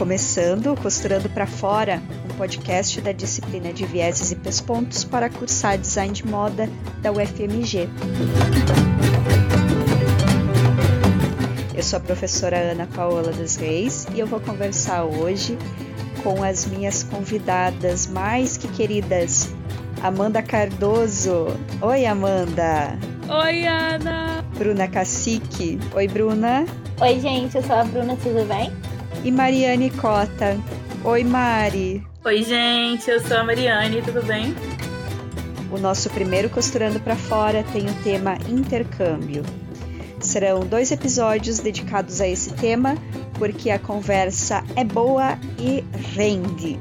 Começando Costurando para Fora, um podcast da disciplina de vieses e pespontos para cursar design de moda da UFMG. Eu sou a professora Ana Paola dos Reis e eu vou conversar hoje com as minhas convidadas mais que queridas, Amanda Cardoso. Oi, Amanda. Oi, Ana. Bruna Cacique. Oi, Bruna. Oi, gente, eu sou a Bruna, tudo bem? E Mariane Cota. Oi, Mari. Oi, gente, eu sou a Mariane, tudo bem? O nosso primeiro Costurando para Fora tem o tema intercâmbio. Serão dois episódios dedicados a esse tema, porque a conversa é boa e rende.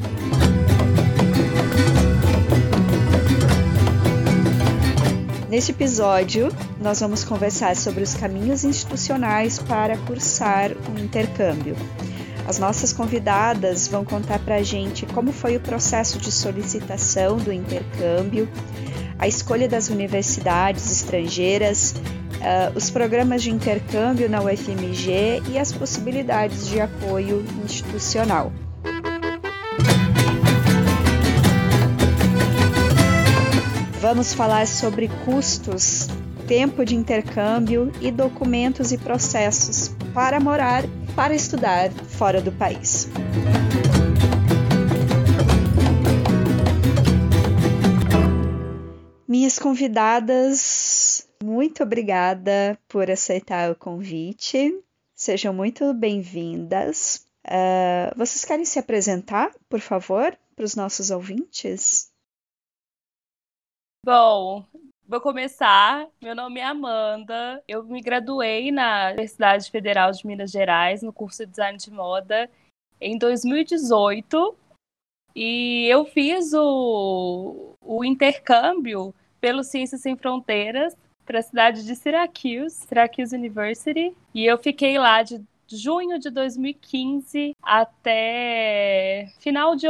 Neste episódio, nós vamos conversar sobre os caminhos institucionais para cursar um intercâmbio. As nossas convidadas vão contar para a gente como foi o processo de solicitação do intercâmbio, a escolha das universidades estrangeiras, uh, os programas de intercâmbio na UFMG e as possibilidades de apoio institucional. Vamos falar sobre custos, tempo de intercâmbio e documentos e processos para morar, para estudar fora do país. Minhas convidadas, muito obrigada por aceitar o convite. Sejam muito bem-vindas. Uh, vocês querem se apresentar, por favor, para os nossos ouvintes? Bom, vou começar. Meu nome é Amanda. Eu me graduei na Universidade Federal de Minas Gerais no curso de Design de Moda em 2018 e eu fiz o, o intercâmbio pelo Ciências Sem Fronteiras para a cidade de Syracuse, Syracuse University, e eu fiquei lá de junho de 2015 até final de,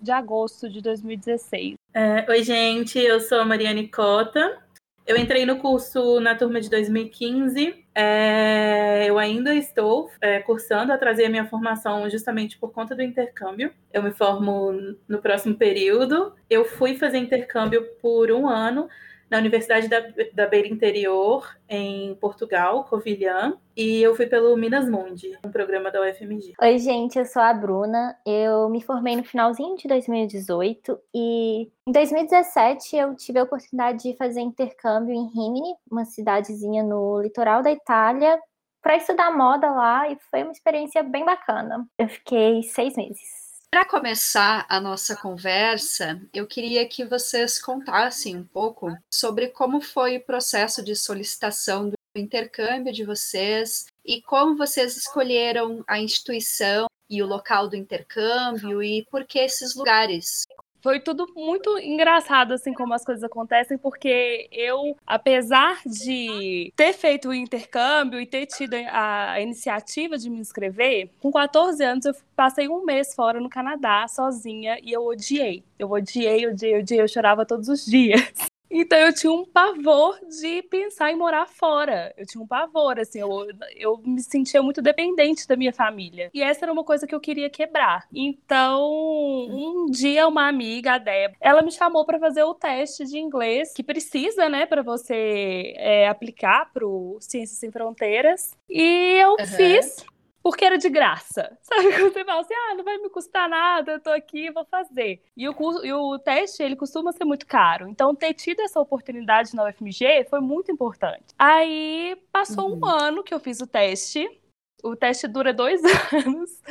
de agosto de 2016. É, oi, gente, eu sou a Mariane Cota. Eu entrei no curso na turma de 2015. É, eu ainda estou é, cursando a trazer a minha formação justamente por conta do intercâmbio. Eu me formo no próximo período. Eu fui fazer intercâmbio por um ano na Universidade da, da Beira Interior, em Portugal, Covilhã, e eu fui pelo Minas Mundi, um programa da UFMG. Oi, gente, eu sou a Bruna. Eu me formei no finalzinho de 2018 e em 2017 eu tive a oportunidade de fazer intercâmbio em Rimini, uma cidadezinha no litoral da Itália, para estudar moda lá e foi uma experiência bem bacana. Eu fiquei seis meses. Para começar a nossa conversa, eu queria que vocês contassem um pouco sobre como foi o processo de solicitação do intercâmbio de vocês e como vocês escolheram a instituição e o local do intercâmbio e por que esses lugares foi tudo muito engraçado, assim, como as coisas acontecem, porque eu, apesar de ter feito o intercâmbio e ter tido a iniciativa de me inscrever, com 14 anos eu passei um mês fora no Canadá, sozinha, e eu odiei. Eu odiei, odiei, odiei, eu chorava todos os dias. Então eu tinha um pavor de pensar em morar fora. Eu tinha um pavor, assim, eu, eu me sentia muito dependente da minha família. E essa era uma coisa que eu queria quebrar. Então, um dia uma amiga, a Deb, ela me chamou para fazer o teste de inglês que precisa, né, para você é, aplicar pro Ciências Sem Fronteiras. E eu uhum. fiz porque era de graça. Sabe quando você fala assim, ah, não vai me custar nada, eu tô aqui, vou fazer. E o, curso, e o teste, ele costuma ser muito caro. Então, ter tido essa oportunidade na UFMG foi muito importante. Aí, passou uhum. um ano que eu fiz o teste. O teste dura dois anos.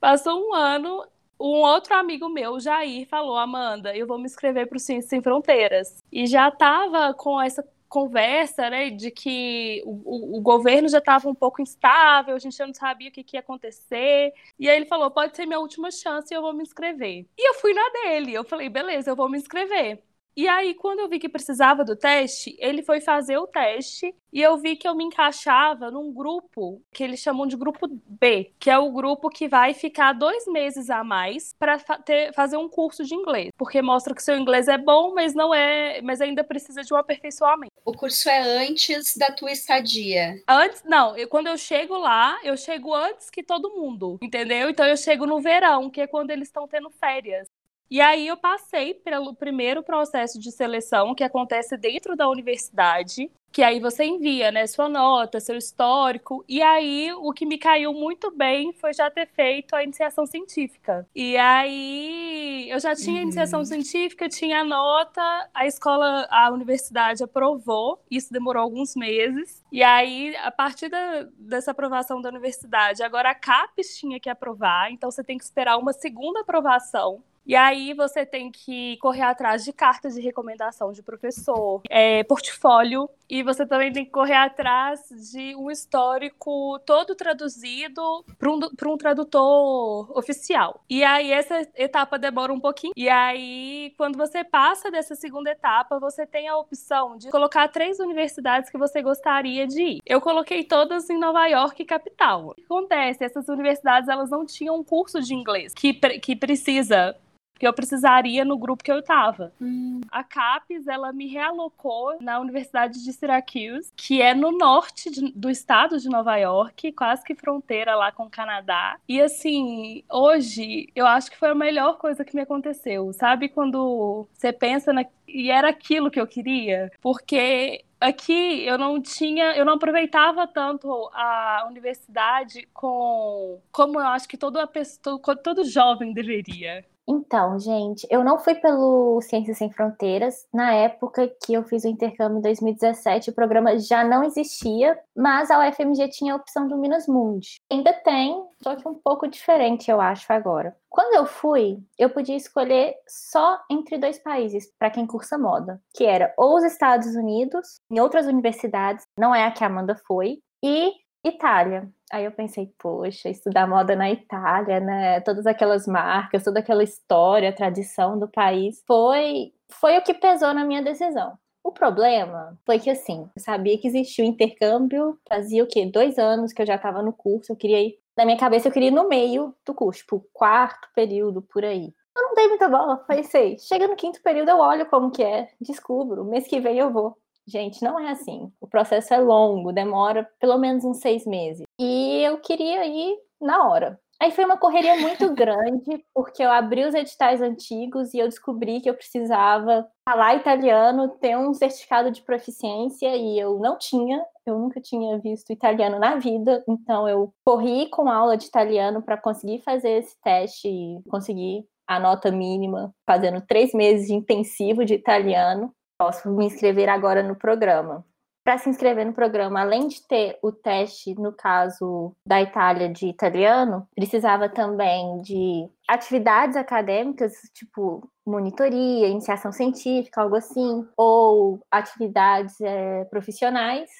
Passou um ano, um outro amigo meu, Jair, falou: Amanda, eu vou me inscrever para o Ciências Sem Fronteiras. E já tava com essa conversa, né, de que o, o governo já estava um pouco instável, a gente já não sabia o que, que, ia acontecer. E aí ele falou: pode ser minha última chance e eu vou me inscrever. E eu fui na dele. Eu falei: beleza, eu vou me inscrever. E aí, quando eu vi que precisava do teste, ele foi fazer o teste e eu vi que eu me encaixava num grupo que eles chamam de grupo B, que é o grupo que vai ficar dois meses a mais para fa fazer um curso de inglês, porque mostra que seu inglês é bom, mas não é, mas ainda precisa de um aperfeiçoamento. O curso é antes da tua estadia. Antes, não, eu, quando eu chego lá, eu chego antes que todo mundo, entendeu? Então eu chego no verão, que é quando eles estão tendo férias. E aí eu passei pelo primeiro processo de seleção que acontece dentro da universidade, que aí você envia, né, sua nota, seu histórico, e aí o que me caiu muito bem foi já ter feito a iniciação científica. E aí eu já tinha uhum. iniciação científica, tinha a nota, a escola, a universidade aprovou, isso demorou alguns meses. E aí, a partir da, dessa aprovação da universidade, agora a CAPES tinha que aprovar, então você tem que esperar uma segunda aprovação e aí você tem que correr atrás de cartas de recomendação de professor, é, portfólio, e você também tem que correr atrás de um histórico todo traduzido para um, um tradutor oficial. E aí essa etapa demora um pouquinho. E aí, quando você passa dessa segunda etapa, você tem a opção de colocar três universidades que você gostaria de ir. Eu coloquei todas em Nova York, capital. O que acontece? Essas universidades elas não tinham um curso de inglês que, que precisa que eu precisaria no grupo que eu estava. Hum. A CAPES, ela me realocou na Universidade de Syracuse, que é no norte de, do estado de Nova York, quase que fronteira lá com o Canadá. E assim, hoje eu acho que foi a melhor coisa que me aconteceu. Sabe quando você pensa na e era aquilo que eu queria, porque aqui eu não tinha, eu não aproveitava tanto a universidade com como eu acho que toda pessoa, todo jovem deveria. Então, gente, eu não fui pelo Ciências Sem Fronteiras. Na época que eu fiz o intercâmbio em 2017, o programa já não existia, mas a UFMG tinha a opção do Minas Mundi. Ainda tem, só que um pouco diferente, eu acho, agora. Quando eu fui, eu podia escolher só entre dois países para quem cursa moda, que era ou os Estados Unidos, em outras universidades, não é a que a Amanda foi, e Itália. Aí eu pensei, poxa, estudar moda na Itália, né? Todas aquelas marcas, toda aquela história, tradição do país, foi foi o que pesou na minha decisão. O problema foi que, assim, eu sabia que existia o intercâmbio, fazia o quê? Dois anos que eu já estava no curso, eu queria ir. Na minha cabeça, eu queria ir no meio do curso, tipo, quarto período, por aí. Eu não dei muita bola, pensei, chega no quinto período, eu olho como que é, descubro, mês que vem eu vou. Gente, não é assim. O processo é longo, demora pelo menos uns seis meses. E eu queria ir na hora. Aí foi uma correria muito grande, porque eu abri os editais antigos e eu descobri que eu precisava falar italiano, ter um certificado de proficiência, e eu não tinha, eu nunca tinha visto italiano na vida, então eu corri com aula de italiano para conseguir fazer esse teste e conseguir a nota mínima, fazendo três meses de intensivo de italiano posso me inscrever agora no programa. Para se inscrever no programa, além de ter o teste, no caso da Itália, de italiano, precisava também de atividades acadêmicas, tipo monitoria, iniciação científica, algo assim, ou atividades é, profissionais.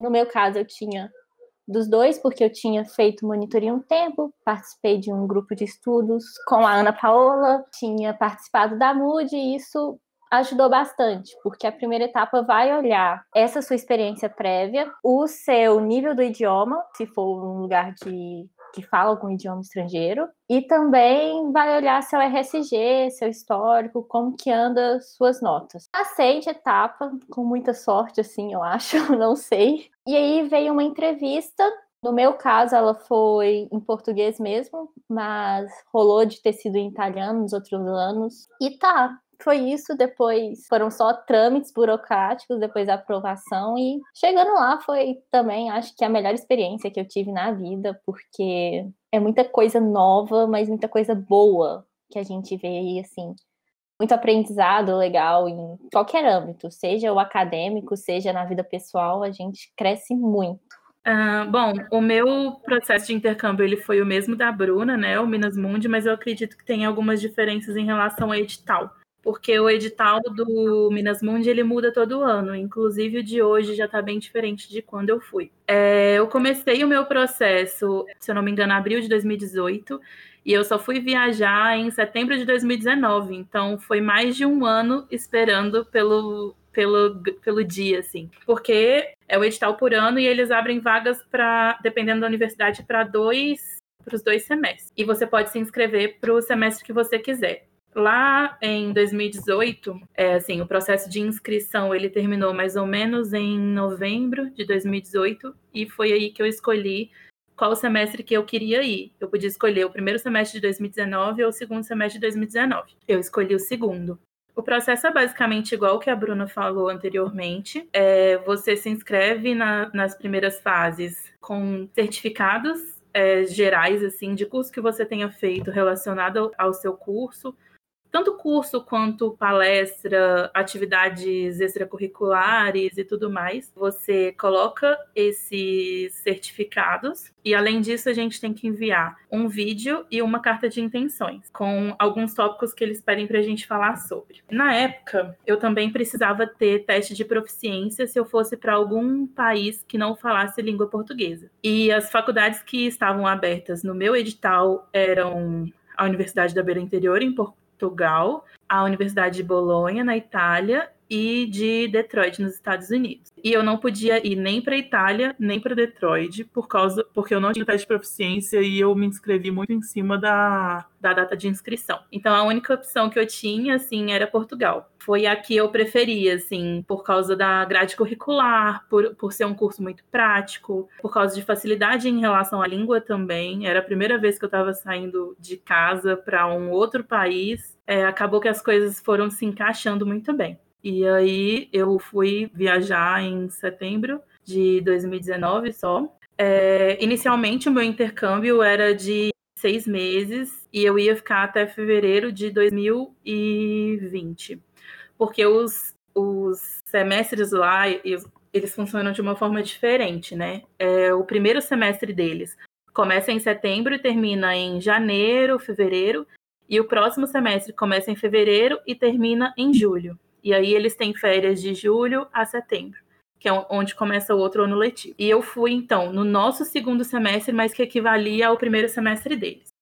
No meu caso, eu tinha dos dois, porque eu tinha feito monitoria um tempo, participei de um grupo de estudos com a Ana Paola, tinha participado da MUD, e isso ajudou bastante, porque a primeira etapa vai olhar essa sua experiência prévia, o seu nível do idioma, se for um lugar de que fala algum idioma estrangeiro, e também vai olhar seu RSG, seu histórico, como que anda suas notas. Passei de etapa com muita sorte, assim, eu acho, não sei. E aí veio uma entrevista no meu caso, ela foi em português mesmo, mas rolou de ter sido em italiano nos outros anos. E tá, foi isso, depois foram só trâmites burocráticos, depois da aprovação, e chegando lá foi também, acho que a melhor experiência que eu tive na vida, porque é muita coisa nova, mas muita coisa boa que a gente vê aí, assim, muito aprendizado legal em qualquer âmbito, seja o acadêmico, seja na vida pessoal, a gente cresce muito. Uh, bom, o meu processo de intercâmbio ele foi o mesmo da Bruna, né, o Minas Mundi, mas eu acredito que tem algumas diferenças em relação ao edital porque o edital do Minas Mundi ele muda todo ano, inclusive o de hoje já está bem diferente de quando eu fui. É, eu comecei o meu processo, se eu não me engano, abril de 2018, e eu só fui viajar em setembro de 2019, então foi mais de um ano esperando pelo, pelo, pelo dia, assim, porque é o edital por ano e eles abrem vagas para, dependendo da universidade, para dois para os dois semestres. E você pode se inscrever para o semestre que você quiser lá em 2018, é, assim, o processo de inscrição ele terminou mais ou menos em novembro de 2018 e foi aí que eu escolhi qual semestre que eu queria ir. Eu podia escolher o primeiro semestre de 2019 ou o segundo semestre de 2019. Eu escolhi o segundo. O processo é basicamente igual que a Bruna falou anteriormente. É, você se inscreve na, nas primeiras fases com certificados é, gerais, assim, de curso que você tenha feito relacionado ao seu curso tanto curso quanto palestra, atividades extracurriculares e tudo mais. Você coloca esses certificados e, além disso, a gente tem que enviar um vídeo e uma carta de intenções com alguns tópicos que eles pedem para a gente falar sobre. Na época, eu também precisava ter teste de proficiência se eu fosse para algum país que não falasse língua portuguesa. E as faculdades que estavam abertas no meu edital eram a Universidade da Beira Interior, em Portugal Portugal, a Universidade de Bolonha, na Itália, e de Detroit, nos Estados Unidos. E eu não podia ir nem para Itália, nem para Detroit, por causa porque eu não tinha teste de proficiência e eu me inscrevi muito em cima da, da data de inscrição. Então a única opção que eu tinha, assim, era Portugal. Foi a que eu preferia, assim, por causa da grade curricular, por, por ser um curso muito prático, por causa de facilidade em relação à língua também. Era a primeira vez que eu estava saindo de casa para um outro país. É, acabou que as coisas foram se encaixando muito bem. E aí eu fui viajar em setembro de 2019 só. É, inicialmente o meu intercâmbio era de seis meses e eu ia ficar até fevereiro de 2020. Porque os, os semestres lá, eles funcionam de uma forma diferente, né? É, o primeiro semestre deles começa em setembro e termina em janeiro, fevereiro, e o próximo semestre começa em fevereiro e termina em julho. E aí eles têm férias de julho a setembro, que é onde começa o outro ano letivo. E eu fui, então, no nosso segundo semestre, mas que equivalia ao primeiro semestre deles.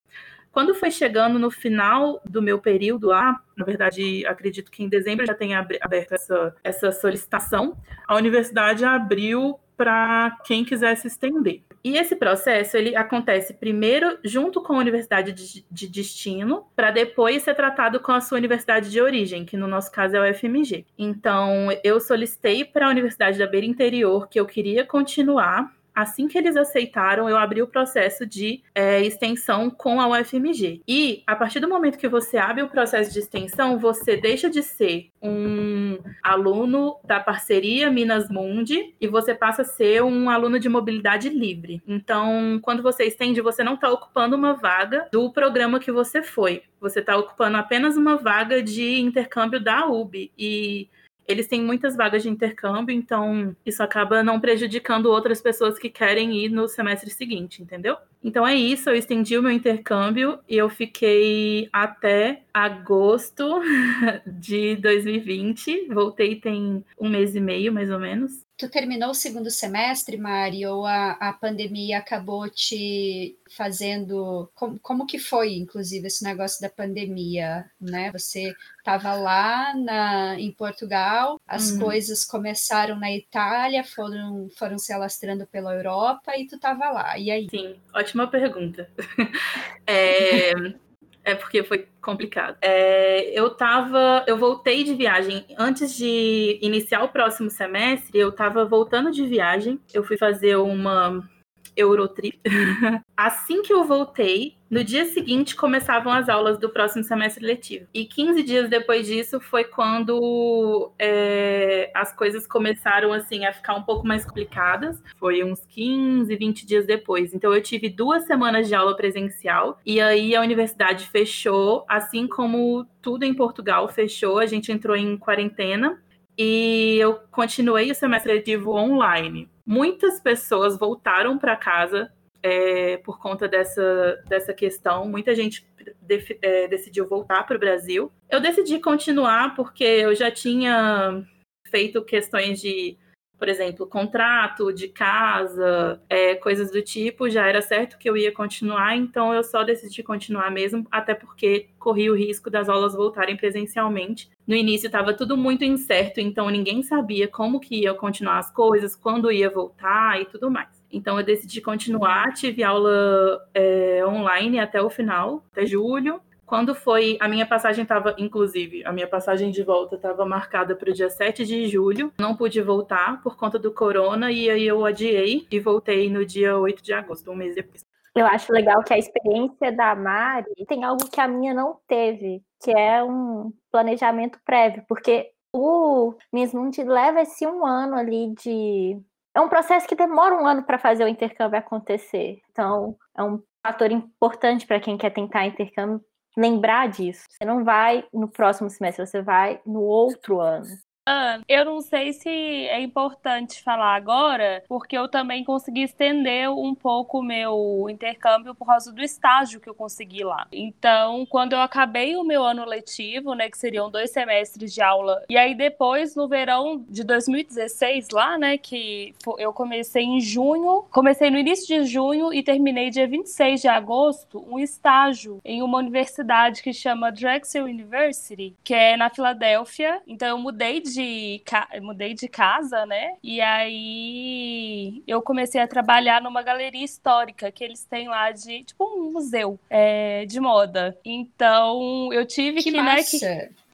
Quando foi chegando no final do meu período lá, na verdade, acredito que em dezembro já tenha aberto essa, essa solicitação, a universidade abriu para quem quisesse estender. E esse processo ele acontece primeiro junto com a universidade de, de destino, para depois ser tratado com a sua universidade de origem, que no nosso caso é o FMG. Então, eu solicitei para a Universidade da Beira Interior que eu queria continuar assim que eles aceitaram, eu abri o processo de é, extensão com a UFMG. E a partir do momento que você abre o processo de extensão, você deixa de ser um aluno da parceria Minas Mundi e você passa a ser um aluno de mobilidade livre. Então, quando você estende, você não está ocupando uma vaga do programa que você foi. Você está ocupando apenas uma vaga de intercâmbio da UB. E eles têm muitas vagas de intercâmbio, então isso acaba não prejudicando outras pessoas que querem ir no semestre seguinte, entendeu? Então é isso, eu estendi o meu intercâmbio e eu fiquei até agosto de 2020. Voltei tem um mês e meio, mais ou menos. Tu terminou o segundo semestre, Mari, ou a, a pandemia acabou te fazendo. Como, como que foi, inclusive, esse negócio da pandemia? Né? Você estava lá na, em Portugal, as uhum. coisas começaram na Itália, foram, foram se alastrando pela Europa e tu estava lá. E aí? Sim, ótima pergunta. é, é porque foi complicado. É, eu tava. Eu voltei de viagem. Antes de iniciar o próximo semestre, eu tava voltando de viagem. Eu fui fazer uma Eurotrip. assim que eu voltei, no dia seguinte começavam as aulas do próximo semestre letivo. E 15 dias depois disso foi quando é, as coisas começaram assim a ficar um pouco mais complicadas. Foi uns 15, 20 dias depois. Então eu tive duas semanas de aula presencial e aí a universidade fechou, assim como tudo em Portugal fechou. A gente entrou em quarentena e eu continuei o semestre letivo online. Muitas pessoas voltaram para casa é, por conta dessa, dessa questão. Muita gente é, decidiu voltar para o Brasil. Eu decidi continuar porque eu já tinha feito questões de por exemplo, contrato de casa, é, coisas do tipo, já era certo que eu ia continuar, então eu só decidi continuar mesmo, até porque corri o risco das aulas voltarem presencialmente. No início estava tudo muito incerto, então ninguém sabia como que ia continuar as coisas, quando ia voltar e tudo mais. Então eu decidi continuar, tive aula é, online até o final, até julho. Quando foi, a minha passagem estava, inclusive, a minha passagem de volta estava marcada para o dia 7 de julho. Não pude voltar por conta do corona e aí eu adiei e voltei no dia 8 de agosto, um mês depois. Eu acho legal que a experiência da Mari tem algo que a minha não teve, que é um planejamento prévio, porque o Mismund leva esse um ano ali de. É um processo que demora um ano para fazer o intercâmbio acontecer. Então, é um fator importante para quem quer tentar intercâmbio lembrar disso. Você não vai no próximo semestre, você vai no outro ano. Ah, eu não sei se é importante falar agora, porque eu também consegui estender um pouco o meu intercâmbio por causa do estágio que eu consegui lá. Então, quando eu acabei o meu ano letivo, né, que seriam dois semestres de aula, e aí depois, no verão de 2016, lá, né, que eu comecei em junho, comecei no início de junho e terminei dia 26 de agosto, um estágio em uma universidade que chama Drexel University, que é na Filadélfia. Então, eu mudei de de mudei de casa, né? E aí eu comecei a trabalhar numa galeria histórica que eles têm lá de tipo um museu é, de moda. Então eu tive que, que né, que,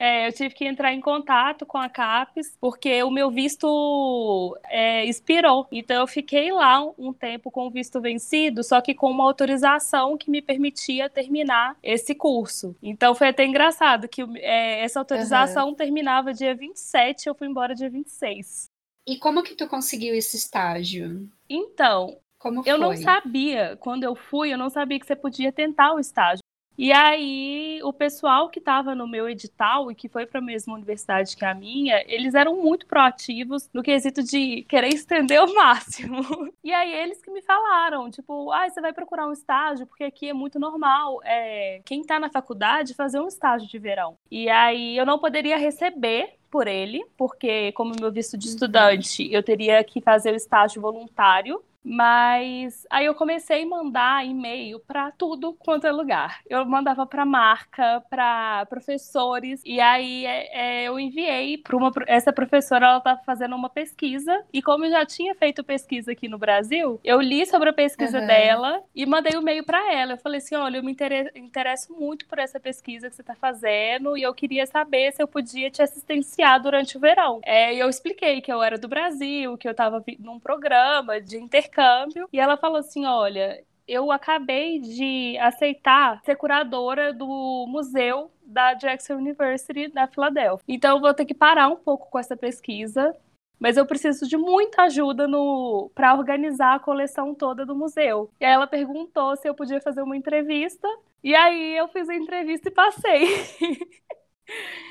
é, eu tive que entrar em contato com a CAPES, porque o meu visto é, expirou. Então, eu fiquei lá um tempo com o visto vencido, só que com uma autorização que me permitia terminar esse curso. Então, foi até engraçado que é, essa autorização uhum. terminava dia 27 eu fui embora dia 26. E como que tu conseguiu esse estágio? Então, como eu não sabia, quando eu fui, eu não sabia que você podia tentar o estágio. E aí, o pessoal que estava no meu edital e que foi para a mesma universidade que a minha, eles eram muito proativos no quesito de querer estender ao máximo. E aí, eles que me falaram, tipo, ah, você vai procurar um estágio, porque aqui é muito normal é, quem está na faculdade fazer um estágio de verão. E aí, eu não poderia receber por ele, porque como meu visto de uhum. estudante, eu teria que fazer o estágio voluntário mas aí eu comecei a mandar e-mail para tudo quanto é lugar. Eu mandava para marca, para professores, e aí é, é, eu enviei para uma essa professora, ela estava fazendo uma pesquisa, e como eu já tinha feito pesquisa aqui no Brasil, eu li sobre a pesquisa uhum. dela e mandei o um e-mail para ela. Eu falei assim: olha, eu me interesso muito por essa pesquisa que você está fazendo, e eu queria saber se eu podia te assistenciar durante o verão. É, eu expliquei que eu era do Brasil, que eu estava num programa de intercâmbio intercâmbio e ela falou assim: olha, eu acabei de aceitar ser curadora do museu da Jackson University da Filadélfia. Então vou ter que parar um pouco com essa pesquisa, mas eu preciso de muita ajuda no para organizar a coleção toda do museu. E aí ela perguntou se eu podia fazer uma entrevista, e aí eu fiz a entrevista e passei.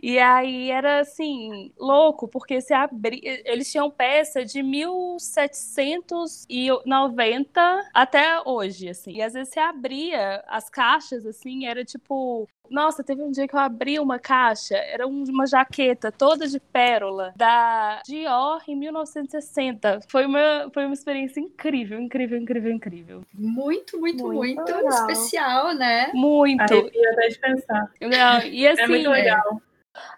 E aí era assim, louco, porque se abri... eles tinham peça de 1790 até hoje, assim. E às vezes você abria as caixas, assim, era tipo nossa, teve um dia que eu abri uma caixa, era uma jaqueta toda de pérola da Dior em 1960. Foi uma, foi uma experiência incrível, incrível, incrível, incrível. Muito, muito, muito, muito especial, né? Muito. Arrepia até de pensar. Não, e assim, é muito assim, legal.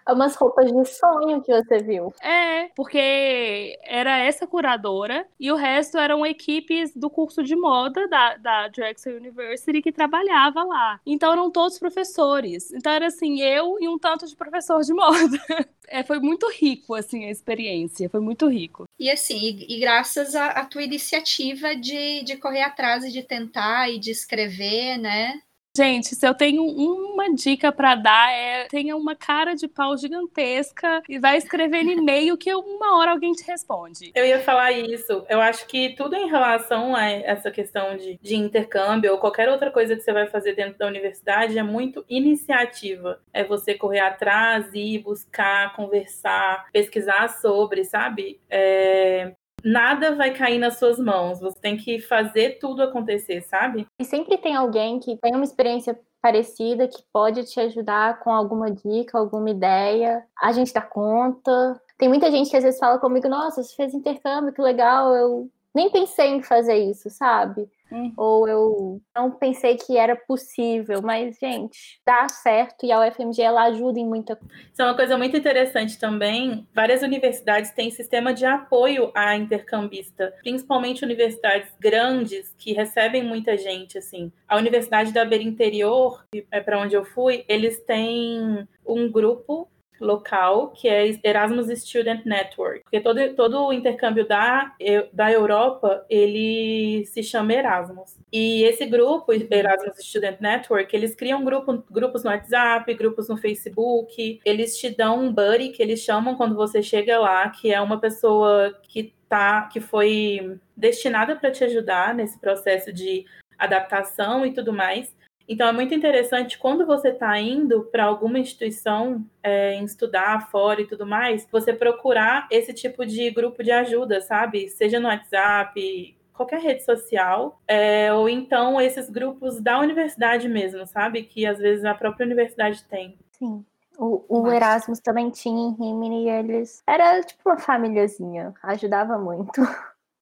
É umas roupas de sonho que você viu. É, porque era essa curadora e o resto eram equipes do curso de moda da, da Drexel University que trabalhava lá. Então eram todos professores. Então era assim, eu e um tanto de professor de moda. É, foi muito rico, assim, a experiência. Foi muito rico. E assim, e, e graças à tua iniciativa de, de correr atrás e de tentar e de escrever, né? Gente, se eu tenho uma dica para dar é tenha uma cara de pau gigantesca e vai escrever no e-mail que uma hora alguém te responde. Eu ia falar isso. Eu acho que tudo em relação a essa questão de, de intercâmbio ou qualquer outra coisa que você vai fazer dentro da universidade é muito iniciativa. É você correr atrás e buscar, conversar, pesquisar sobre, sabe? É, nada vai cair nas suas mãos. Você tem que fazer tudo acontecer, sabe? E sempre tem alguém que tem uma experiência parecida que pode te ajudar com alguma dica, alguma ideia. A gente dá conta. Tem muita gente que às vezes fala comigo: Nossa, você fez intercâmbio, que legal. Eu nem pensei em fazer isso, sabe? Uhum. ou eu não pensei que era possível, mas, gente, dá certo e a UFMG ela ajuda em muita coisa. Isso é uma coisa muito interessante também. Várias universidades têm sistema de apoio a intercambista, principalmente universidades grandes que recebem muita gente, assim. A Universidade da Beira Interior, é para onde eu fui, eles têm um grupo local, que é Erasmus Student Network. Porque todo, todo o intercâmbio da, da Europa, ele se chama Erasmus. E esse grupo, Erasmus Student Network, eles criam grupo, grupos no WhatsApp, grupos no Facebook, eles te dão um buddy, que eles chamam quando você chega lá, que é uma pessoa que tá, que foi destinada para te ajudar nesse processo de adaptação e tudo mais. Então, é muito interessante quando você está indo para alguma instituição é, estudar fora e tudo mais, você procurar esse tipo de grupo de ajuda, sabe? Seja no WhatsApp, qualquer rede social, é, ou então esses grupos da universidade mesmo, sabe? Que às vezes a própria universidade tem. Sim. O, o Erasmus também tinha em Rimini e eles. Era tipo uma famíliazinha, ajudava muito.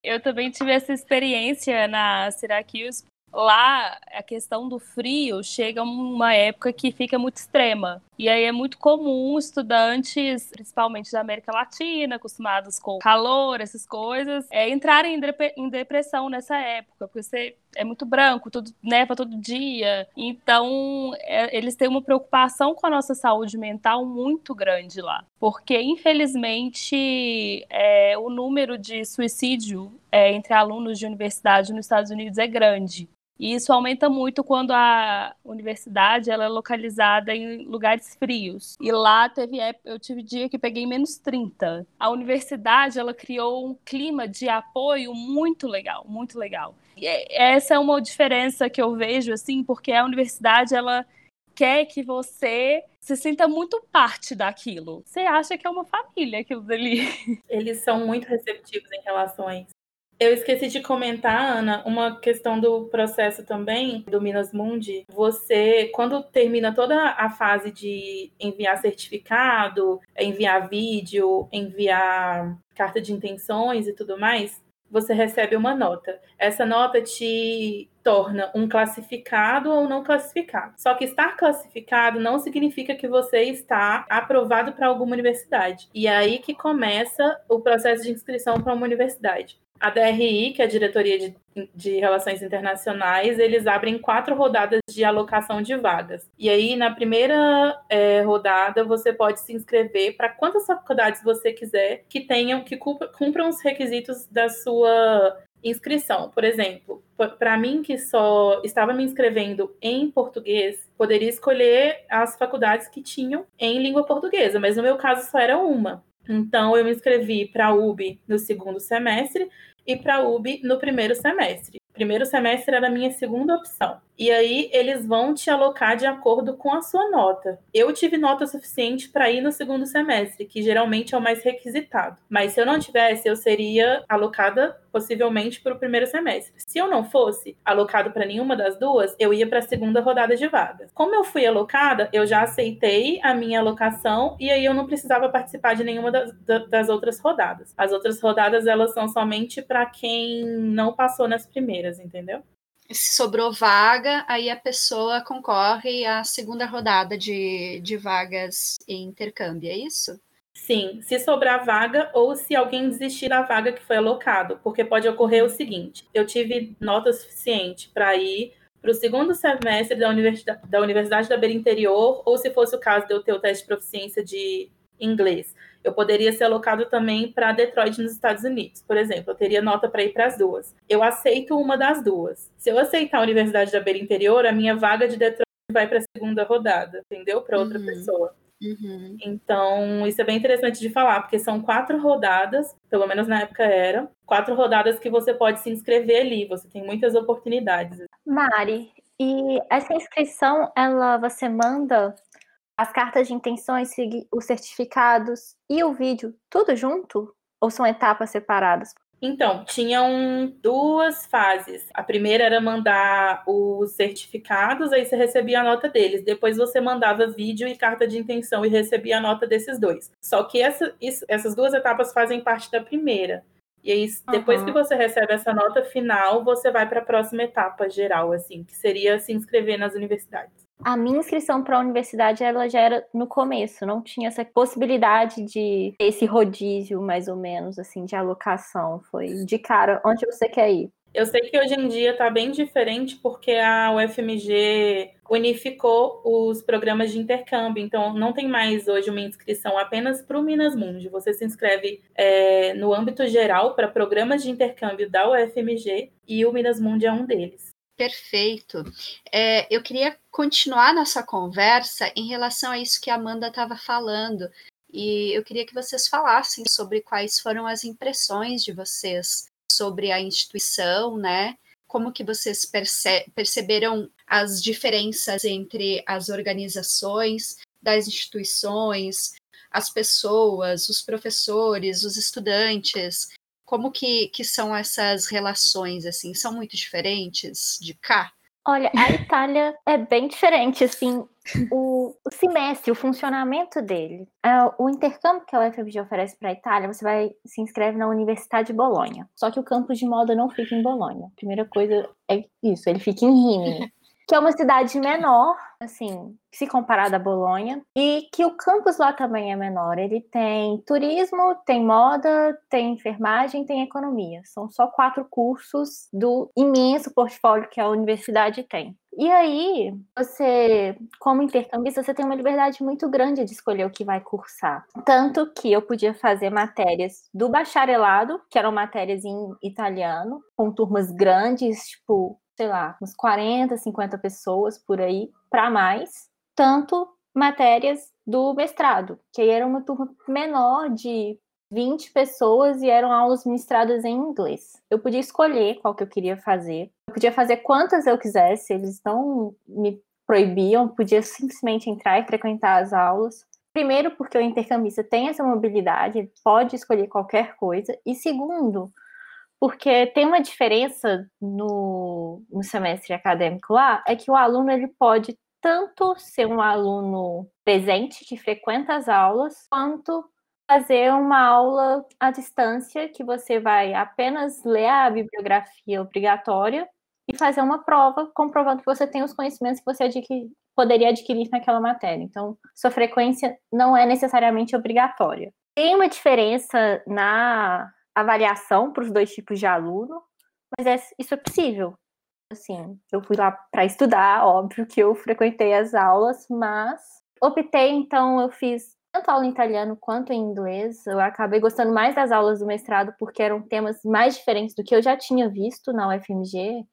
Eu também tive essa experiência na Syracuse, lá a questão do frio chega uma época que fica muito extrema. E aí é muito comum estudantes, principalmente da América Latina, acostumados com calor, essas coisas, é, entrarem em depressão nessa época, porque você é muito branco, tudo neva todo dia. Então, é, eles têm uma preocupação com a nossa saúde mental muito grande lá. Porque, infelizmente, é, o número de suicídio é, entre alunos de universidade nos Estados Unidos é grande. E isso aumenta muito quando a universidade ela é localizada em lugares frios. E lá teve eu tive dia que peguei menos 30. A universidade ela criou um clima de apoio muito legal, muito legal. E é, essa é uma diferença que eu vejo assim, porque a universidade ela quer que você se sinta muito parte daquilo. Você acha que é uma família aquilo dali. Eles são muito receptivos em relação a isso. Eu esqueci de comentar, Ana, uma questão do processo também do Minas Mundi. Você, quando termina toda a fase de enviar certificado, enviar vídeo, enviar carta de intenções e tudo mais, você recebe uma nota. Essa nota te torna um classificado ou não classificado. Só que estar classificado não significa que você está aprovado para alguma universidade. E é aí que começa o processo de inscrição para uma universidade a DRI, que é a Diretoria de, de, Relações Internacionais, eles abrem quatro rodadas de alocação de vagas. E aí, na primeira é, rodada, você pode se inscrever para quantas faculdades você quiser que tenham, que cumpram os requisitos da sua inscrição. Por exemplo, para mim que só estava me inscrevendo em português, poderia escolher as faculdades que tinham em língua portuguesa, mas no meu caso só era uma. Então, eu me inscrevi para a UB no segundo semestre e para a UB no primeiro semestre. Primeiro semestre era a minha segunda opção. E aí eles vão te alocar de acordo com a sua nota. Eu tive nota suficiente para ir no segundo semestre, que geralmente é o mais requisitado. Mas se eu não tivesse, eu seria alocada possivelmente para o primeiro semestre. Se eu não fosse alocado para nenhuma das duas, eu ia para a segunda rodada de vagas. Como eu fui alocada, eu já aceitei a minha alocação e aí eu não precisava participar de nenhuma das, das outras rodadas. As outras rodadas elas são somente para quem não passou nas primeiras, entendeu? se sobrou vaga, aí a pessoa concorre à segunda rodada de, de vagas em intercâmbio, é isso? Sim, se sobrar vaga ou se alguém desistir da vaga que foi alocado, porque pode ocorrer o seguinte: eu tive nota suficiente para ir para o segundo semestre da Universidade, da Universidade da Beira Interior, ou se fosse o caso de eu ter o teste de proficiência de inglês eu poderia ser alocado também para Detroit, nos Estados Unidos. Por exemplo, eu teria nota para ir para as duas. Eu aceito uma das duas. Se eu aceitar a Universidade da Beira Interior, a minha vaga de Detroit vai para a segunda rodada, entendeu? Para outra uhum. pessoa. Uhum. Então, isso é bem interessante de falar, porque são quatro rodadas, pelo menos na época era, quatro rodadas que você pode se inscrever ali, você tem muitas oportunidades. Mari, e essa inscrição, ela você manda as cartas de intenções, os certificados e o vídeo, tudo junto? Ou são etapas separadas? Então, tinham duas fases. A primeira era mandar os certificados, aí você recebia a nota deles. Depois você mandava vídeo e carta de intenção e recebia a nota desses dois. Só que essa, isso, essas duas etapas fazem parte da primeira. E aí, depois uhum. que você recebe essa nota final, você vai para a próxima etapa geral, assim, que seria se inscrever nas universidades. A minha inscrição para a universidade ela já era no começo, não tinha essa possibilidade de esse rodízio, mais ou menos, assim, de alocação. Foi de cara, onde você quer ir? Eu sei que hoje em dia está bem diferente porque a UFMG unificou os programas de intercâmbio, então não tem mais hoje uma inscrição apenas para o Minas Mundi. Você se inscreve é, no âmbito geral para programas de intercâmbio da UFMG e o Minas Mundi é um deles. Perfeito. É, eu queria continuar nossa conversa em relação a isso que a Amanda estava falando. E eu queria que vocês falassem sobre quais foram as impressões de vocês sobre a instituição, né? Como que vocês perce perceberam as diferenças entre as organizações das instituições, as pessoas, os professores, os estudantes? Como que, que são essas relações, assim? São muito diferentes de cá? Olha, a Itália é bem diferente, assim, o, o semestre, o funcionamento dele. É, o intercâmbio que a UFMG oferece para a Itália, você vai se inscreve na Universidade de Bolonha. Só que o campus de moda não fica em Bolonha. A primeira coisa é isso, ele fica em Rimini que é uma cidade menor, assim, se comparada a Bolonha, e que o campus lá também é menor. Ele tem turismo, tem moda, tem enfermagem, tem economia. São só quatro cursos do imenso portfólio que a universidade tem. E aí, você, como intercambista, você tem uma liberdade muito grande de escolher o que vai cursar. Tanto que eu podia fazer matérias do bacharelado, que eram matérias em italiano, com turmas grandes, tipo sei lá, uns 40, 50 pessoas por aí, para mais, tanto matérias do mestrado, que aí era uma turma menor de 20 pessoas e eram aulas ministradas em inglês. Eu podia escolher qual que eu queria fazer. Eu podia fazer quantas eu quisesse, eles não me proibiam, podia simplesmente entrar e frequentar as aulas. Primeiro, porque o intercambista tem essa mobilidade, pode escolher qualquer coisa. E segundo, porque tem uma diferença no, no semestre acadêmico lá, é que o aluno ele pode tanto ser um aluno presente que frequenta as aulas, quanto fazer uma aula à distância que você vai apenas ler a bibliografia obrigatória e fazer uma prova comprovando que você tem os conhecimentos que você adquir, poderia adquirir naquela matéria. Então, sua frequência não é necessariamente obrigatória. Tem uma diferença na avaliação para os dois tipos de aluno, mas é, isso é possível. Assim, eu fui lá para estudar, óbvio que eu frequentei as aulas, mas optei, então eu fiz tanto aula em italiano quanto em inglês. Eu acabei gostando mais das aulas do mestrado porque eram temas mais diferentes do que eu já tinha visto na UFMG.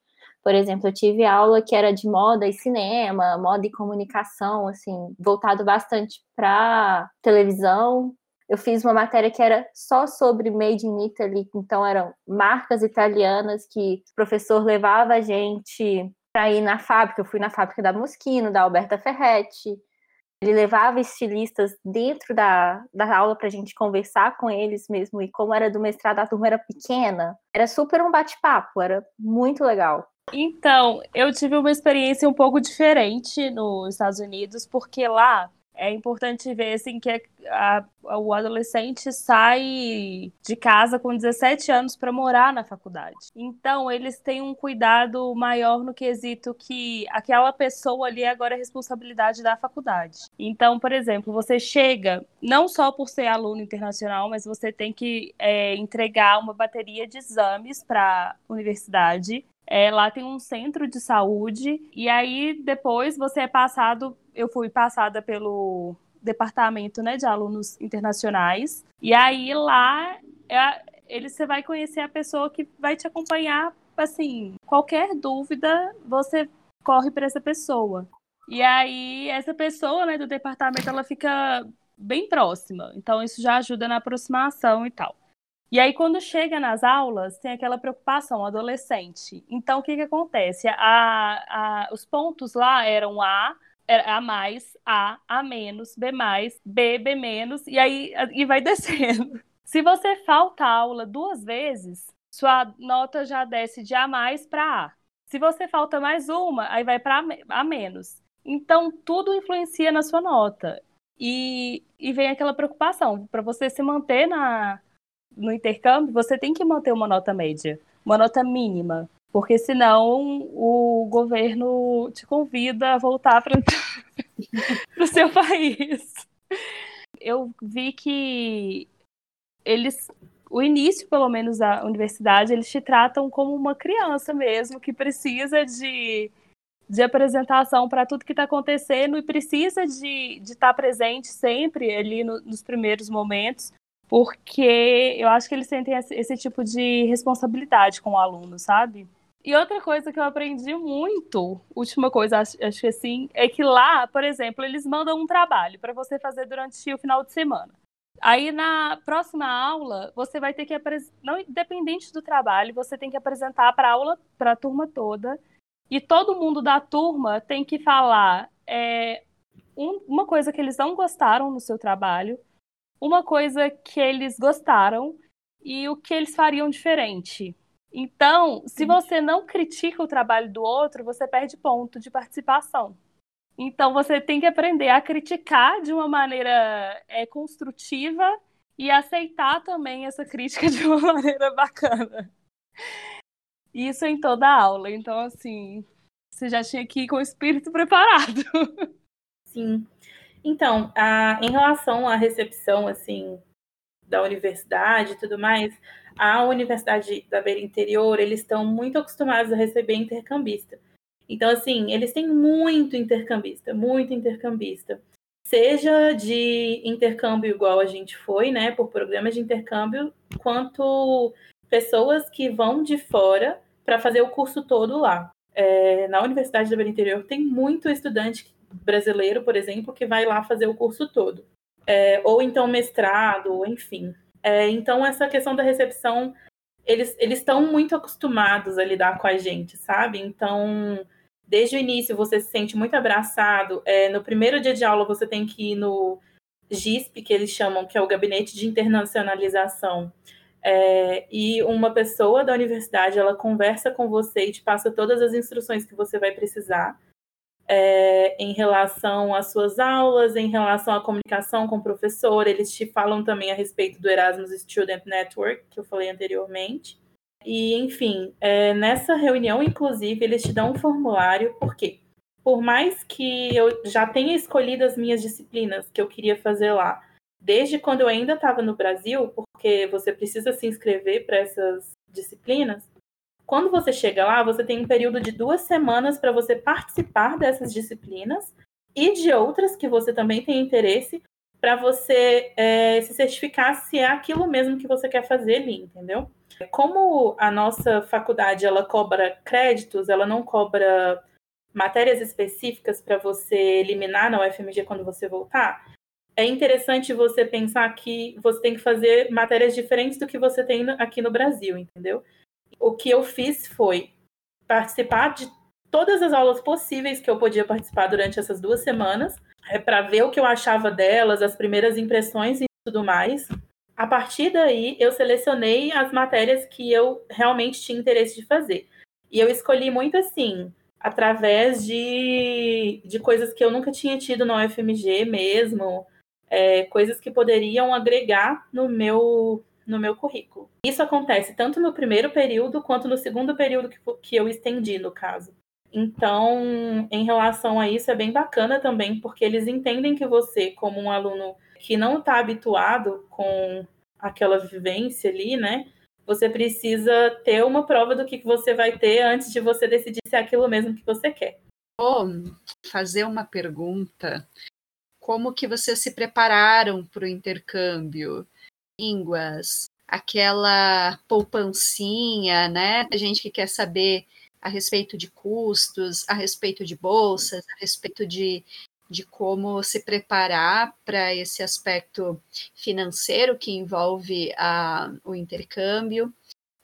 Por exemplo, eu tive aula que era de moda e cinema, moda e comunicação, assim, voltado bastante para televisão eu fiz uma matéria que era só sobre Made in Italy, então eram marcas italianas que o professor levava a gente para ir na fábrica. Eu fui na fábrica da Moschino, da Alberta Ferretti. Ele levava estilistas dentro da, da aula para a gente conversar com eles mesmo. E como era do mestrado, a turma era pequena, era super um bate-papo, era muito legal. Então, eu tive uma experiência um pouco diferente nos Estados Unidos, porque lá é importante ver assim que a, a, o adolescente sai de casa com 17 anos para morar na faculdade. Então, eles têm um cuidado maior no quesito que aquela pessoa ali agora é responsabilidade da faculdade. Então, por exemplo, você chega, não só por ser aluno internacional, mas você tem que é, entregar uma bateria de exames para a universidade é, lá tem um centro de saúde, e aí depois você é passado. Eu fui passada pelo departamento né, de alunos internacionais, e aí lá é, ele, você vai conhecer a pessoa que vai te acompanhar. Assim, qualquer dúvida, você corre para essa pessoa. E aí, essa pessoa né, do departamento ela fica bem próxima. Então, isso já ajuda na aproximação e tal. E aí, quando chega nas aulas, tem aquela preocupação, adolescente. Então, o que, que acontece? A, a, os pontos lá eram A, A mais, A, A menos, B mais, B, B menos, e aí e vai descendo. Se você falta a aula duas vezes, sua nota já desce de A mais para A. Se você falta mais uma, aí vai para A menos. Então, tudo influencia na sua nota. E, e vem aquela preocupação, para você se manter na, no intercâmbio, você tem que manter uma nota média, uma nota mínima, porque senão o governo te convida a voltar para o seu país. Eu vi que eles, o início, pelo menos, da universidade, eles te tratam como uma criança mesmo, que precisa de, de apresentação para tudo que está acontecendo e precisa de estar tá presente sempre ali no, nos primeiros momentos, porque eu acho que eles sentem esse, tipo de responsabilidade com o aluno, sabe? E outra coisa que eu aprendi muito, última coisa, acho, acho que assim, é que lá, por exemplo, eles mandam um trabalho para você fazer durante o final de semana. Aí na próxima aula, você vai ter que não independente do trabalho, você tem que apresentar para aula, para a turma toda, e todo mundo da turma tem que falar é, um, uma coisa que eles não gostaram no seu trabalho, uma coisa que eles gostaram e o que eles fariam diferente. Então, se você não critica o trabalho do outro, você perde ponto de participação. Então você tem que aprender a criticar de uma maneira é, construtiva e aceitar também essa crítica de uma maneira bacana. Isso em toda a aula. Então, assim, você já tinha que ir com o espírito preparado. Sim. Então, a, em relação à recepção, assim, da universidade e tudo mais, a Universidade da Beira Interior, eles estão muito acostumados a receber intercambista. Então, assim, eles têm muito intercambista, muito intercambista. Seja de intercâmbio igual a gente foi, né, por programas de intercâmbio, quanto pessoas que vão de fora para fazer o curso todo lá. É, na Universidade do Interior tem muito estudante brasileiro, por exemplo, que vai lá fazer o curso todo. É, ou então mestrado, enfim. É, então, essa questão da recepção, eles estão muito acostumados a lidar com a gente, sabe? Então, desde o início você se sente muito abraçado. É, no primeiro dia de aula você tem que ir no GISP, que eles chamam, que é o Gabinete de Internacionalização. É, e uma pessoa da universidade ela conversa com você e te passa todas as instruções que você vai precisar é, em relação às suas aulas, em relação à comunicação com o professor. Eles te falam também a respeito do Erasmus Student Network, que eu falei anteriormente. E, enfim, é, nessa reunião, inclusive, eles te dão um formulário, porque por mais que eu já tenha escolhido as minhas disciplinas que eu queria fazer lá, desde quando eu ainda estava no Brasil, porque você precisa se inscrever para essas disciplinas, quando você chega lá, você tem um período de duas semanas para você participar dessas disciplinas e de outras que você também tem interesse para você é, se certificar se é aquilo mesmo que você quer fazer ali, entendeu? Como a nossa faculdade ela cobra créditos, ela não cobra matérias específicas para você eliminar na UFMG quando você voltar, é interessante você pensar que você tem que fazer matérias diferentes do que você tem aqui no Brasil, entendeu? O que eu fiz foi participar de todas as aulas possíveis que eu podia participar durante essas duas semanas, é, para ver o que eu achava delas, as primeiras impressões e tudo mais. A partir daí, eu selecionei as matérias que eu realmente tinha interesse de fazer. E eu escolhi muito assim, através de, de coisas que eu nunca tinha tido na UFMG mesmo, é, coisas que poderiam agregar no meu, no meu currículo. Isso acontece tanto no primeiro período quanto no segundo período que, que eu estendi, no caso. Então, em relação a isso, é bem bacana também, porque eles entendem que você, como um aluno que não está habituado com aquela vivência ali, né? Você precisa ter uma prova do que você vai ter antes de você decidir se é aquilo mesmo que você quer. Vou fazer uma pergunta. Como que vocês se prepararam para o intercâmbio? Línguas, aquela poupancinha, né? A gente que quer saber a respeito de custos, a respeito de bolsas, a respeito de de como se preparar para esse aspecto financeiro que envolve a, o intercâmbio,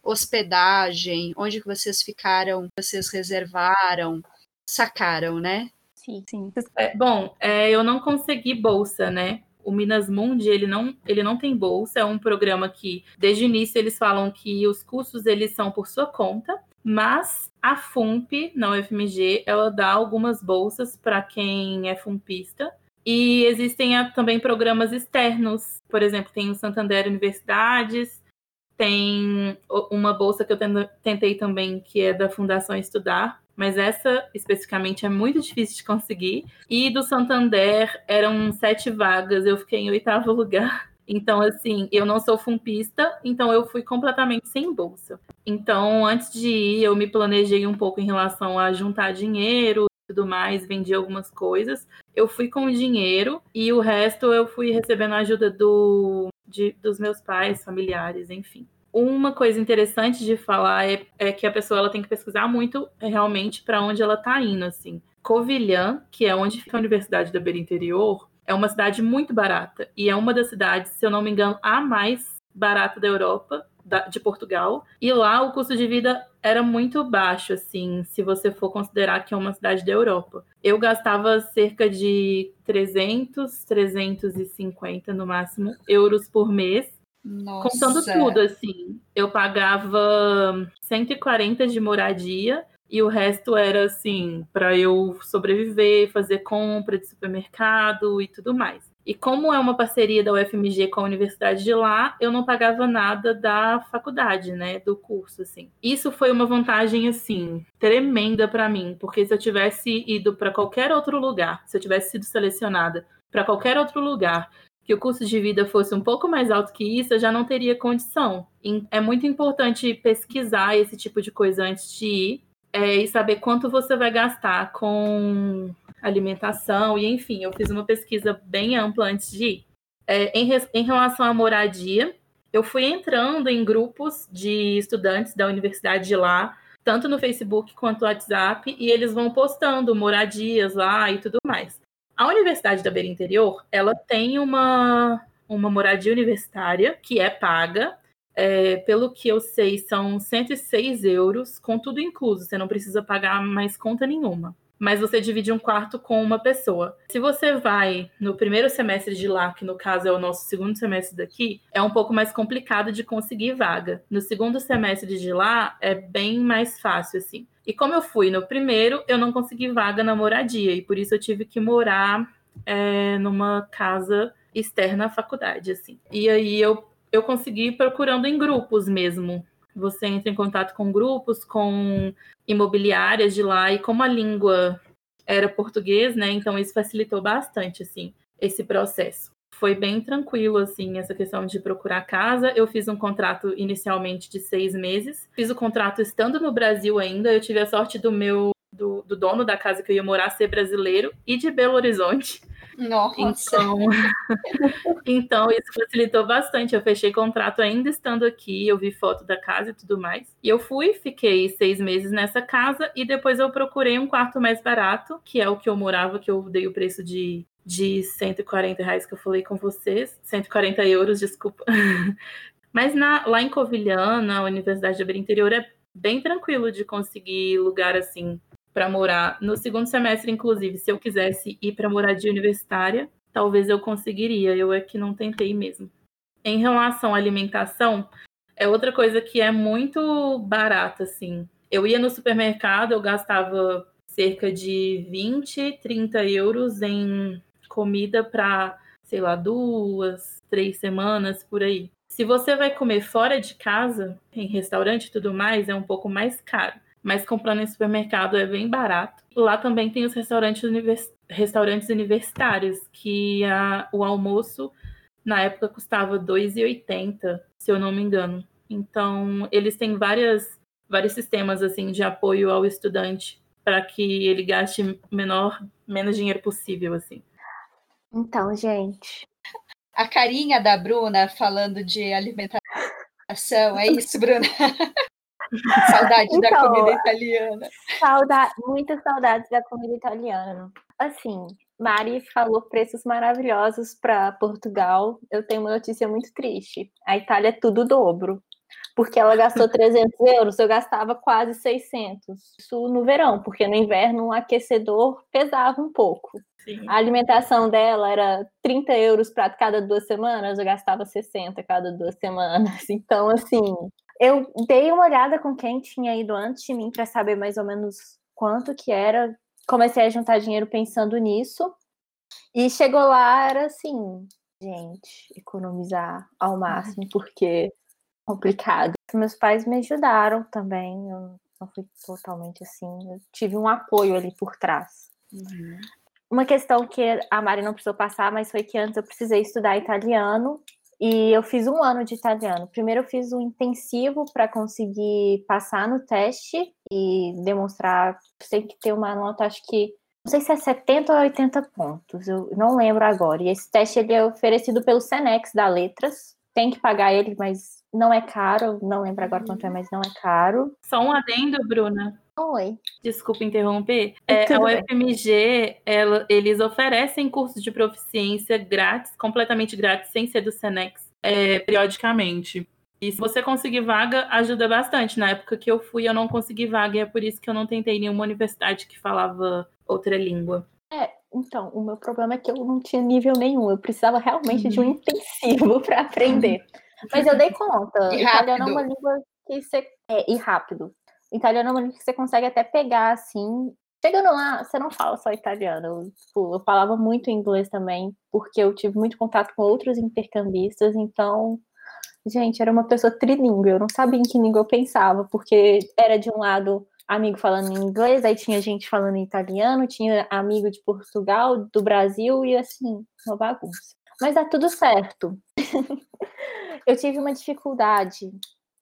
hospedagem, onde que vocês ficaram, vocês reservaram, sacaram, né? Sim, sim. É, bom, é, eu não consegui bolsa, né? O Minas Mundi, ele não, ele não tem bolsa, é um programa que, desde o início, eles falam que os custos, eles são por sua conta, mas a FUMP, na UFMG, ela dá algumas bolsas para quem é FUMPista. E existem também programas externos. Por exemplo, tem o Santander Universidades, Tem uma bolsa que eu tentei também, que é da Fundação Estudar, mas essa especificamente é muito difícil de conseguir. E do Santander eram sete vagas, eu fiquei em oitavo lugar. Então, assim, eu não sou fumpista, então eu fui completamente sem bolsa. Então, antes de ir, eu me planejei um pouco em relação a juntar dinheiro e tudo mais, vendi algumas coisas. Eu fui com dinheiro e o resto eu fui recebendo a ajuda do, de, dos meus pais, familiares, enfim. Uma coisa interessante de falar é, é que a pessoa ela tem que pesquisar muito realmente para onde ela está indo, assim. Covilhã, que é onde fica a Universidade da Beira Interior, é uma cidade muito barata e é uma das cidades, se eu não me engano, a mais barata da Europa, da, de Portugal. E lá o custo de vida era muito baixo, assim, se você for considerar que é uma cidade da Europa. Eu gastava cerca de 300, 350 no máximo euros por mês nossa. Contando tudo, assim. Eu pagava 140 de moradia e o resto era, assim, para eu sobreviver, fazer compra de supermercado e tudo mais. E como é uma parceria da UFMG com a universidade de lá, eu não pagava nada da faculdade, né, do curso, assim. Isso foi uma vantagem, assim, tremenda para mim, porque se eu tivesse ido para qualquer outro lugar, se eu tivesse sido selecionada para qualquer outro lugar que o custo de vida fosse um pouco mais alto que isso, eu já não teria condição. É muito importante pesquisar esse tipo de coisa antes de ir é, e saber quanto você vai gastar com alimentação e enfim, eu fiz uma pesquisa bem ampla antes de ir. É, em, em relação à moradia, eu fui entrando em grupos de estudantes da universidade de lá, tanto no Facebook quanto no WhatsApp, e eles vão postando moradias lá e tudo mais. A Universidade da Beira Interior, ela tem uma, uma moradia universitária que é paga. É, pelo que eu sei, são 106 euros, com tudo incluso. Você não precisa pagar mais conta nenhuma. Mas você divide um quarto com uma pessoa. Se você vai no primeiro semestre de lá, que no caso é o nosso segundo semestre daqui, é um pouco mais complicado de conseguir vaga. No segundo semestre de lá, é bem mais fácil, assim. E como eu fui no primeiro, eu não consegui vaga na moradia, e por isso eu tive que morar é, numa casa externa à faculdade, assim. E aí eu, eu consegui procurando em grupos mesmo. Você entra em contato com grupos, com imobiliárias de lá, e como a língua era português, né? Então isso facilitou bastante, assim, esse processo foi bem tranquilo, assim, essa questão de procurar casa. Eu fiz um contrato inicialmente de seis meses. Fiz o contrato estando no Brasil ainda. Eu tive a sorte do meu do, do, dono da casa que eu ia morar ser brasileiro e de Belo Horizonte. Nossa. Então, então isso facilitou bastante. Eu fechei contrato ainda estando aqui, eu vi foto da casa e tudo mais. E eu fui, fiquei seis meses nessa casa e depois eu procurei um quarto mais barato, que é o que eu morava, que eu dei o preço de de 140 reais que eu falei com vocês, 140 euros, desculpa. Mas na, lá em Covilhã, na Universidade de Abrir Interior, é bem tranquilo de conseguir lugar assim para morar. No segundo semestre, inclusive, se eu quisesse ir para moradia universitária, talvez eu conseguiria. Eu é que não tentei mesmo. Em relação à alimentação, é outra coisa que é muito barata, assim. Eu ia no supermercado, eu gastava cerca de 20, 30 euros em comida para, sei lá, duas, três semanas por aí. Se você vai comer fora de casa, em restaurante e tudo mais, é um pouco mais caro. Mas comprando em supermercado é bem barato. Lá também tem os restaurantes, univers... restaurantes universitários, que a... o almoço na época custava 2,80, se eu não me engano. Então, eles têm várias, vários sistemas assim de apoio ao estudante para que ele gaste menor, menos dinheiro possível assim. Então, gente. A carinha da Bruna falando de alimentação, é isso, Bruna? Saudade então, da comida italiana. Sauda muitas saudades da comida italiana. Assim, Mari falou preços maravilhosos para Portugal. Eu tenho uma notícia muito triste. A Itália é tudo dobro. Porque ela gastou 300 euros, eu gastava quase 600. Isso no verão, porque no inverno um aquecedor pesava um pouco. Sim. A alimentação dela era 30 euros para cada duas semanas, eu gastava 60 cada duas semanas. Então, assim, eu dei uma olhada com quem tinha ido antes de mim para saber mais ou menos quanto que era. Comecei a juntar dinheiro pensando nisso. E chegou lá, era assim, gente, economizar ao máximo, porque complicado. Meus pais me ajudaram também, eu não fui totalmente assim, eu tive um apoio ali por trás. Uhum. Uma questão que a Mari não precisou passar, mas foi que antes eu precisei estudar italiano e eu fiz um ano de italiano. Primeiro eu fiz um intensivo para conseguir passar no teste e demonstrar, tem que ter uma nota, acho que não sei se é 70 ou 80 pontos, eu não lembro agora. E esse teste ele é oferecido pelo Senex da Letras. Tem que pagar ele, mas não é caro. Não lembro agora quanto é, mas não é caro. Só um adendo, Bruna. Oi. Desculpa interromper. É, a UFMG, ela, eles oferecem cursos de proficiência grátis, completamente grátis, sem ser do Senex, é, periodicamente. E se você conseguir vaga, ajuda bastante. Na época que eu fui, eu não consegui vaga, e é por isso que eu não tentei nenhuma universidade que falava outra língua. É, então, o meu problema é que eu não tinha nível nenhum. Eu precisava realmente uhum. de um uhum. intensivo para aprender. Mas eu dei conta. E Italiano é uma língua que você. É, e rápido. Italiano é uma língua que você consegue até pegar assim. Chegando lá, você não fala só italiano. Eu, tipo, eu falava muito inglês também, porque eu tive muito contato com outros intercambistas, então Gente, era uma pessoa trilingue, eu não sabia em que língua eu pensava, porque era de um lado amigo falando em inglês, aí tinha gente falando em italiano, tinha amigo de Portugal, do Brasil, e assim, uma bagunça. Mas dá tudo certo. eu tive uma dificuldade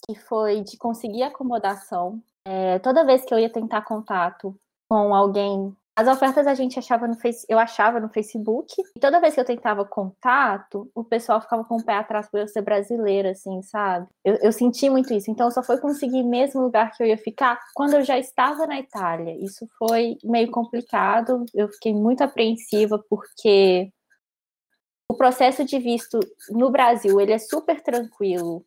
que foi de conseguir acomodação. É, toda vez que eu ia tentar contato com alguém as ofertas a gente achava no face, eu achava no Facebook. E toda vez que eu tentava contato, o pessoal ficava com o pé atrás por eu ser brasileira, assim, sabe? Eu, eu senti muito isso. Então, só foi conseguir mesmo lugar que eu ia ficar quando eu já estava na Itália. Isso foi meio complicado. Eu fiquei muito apreensiva porque o processo de visto no Brasil ele é super tranquilo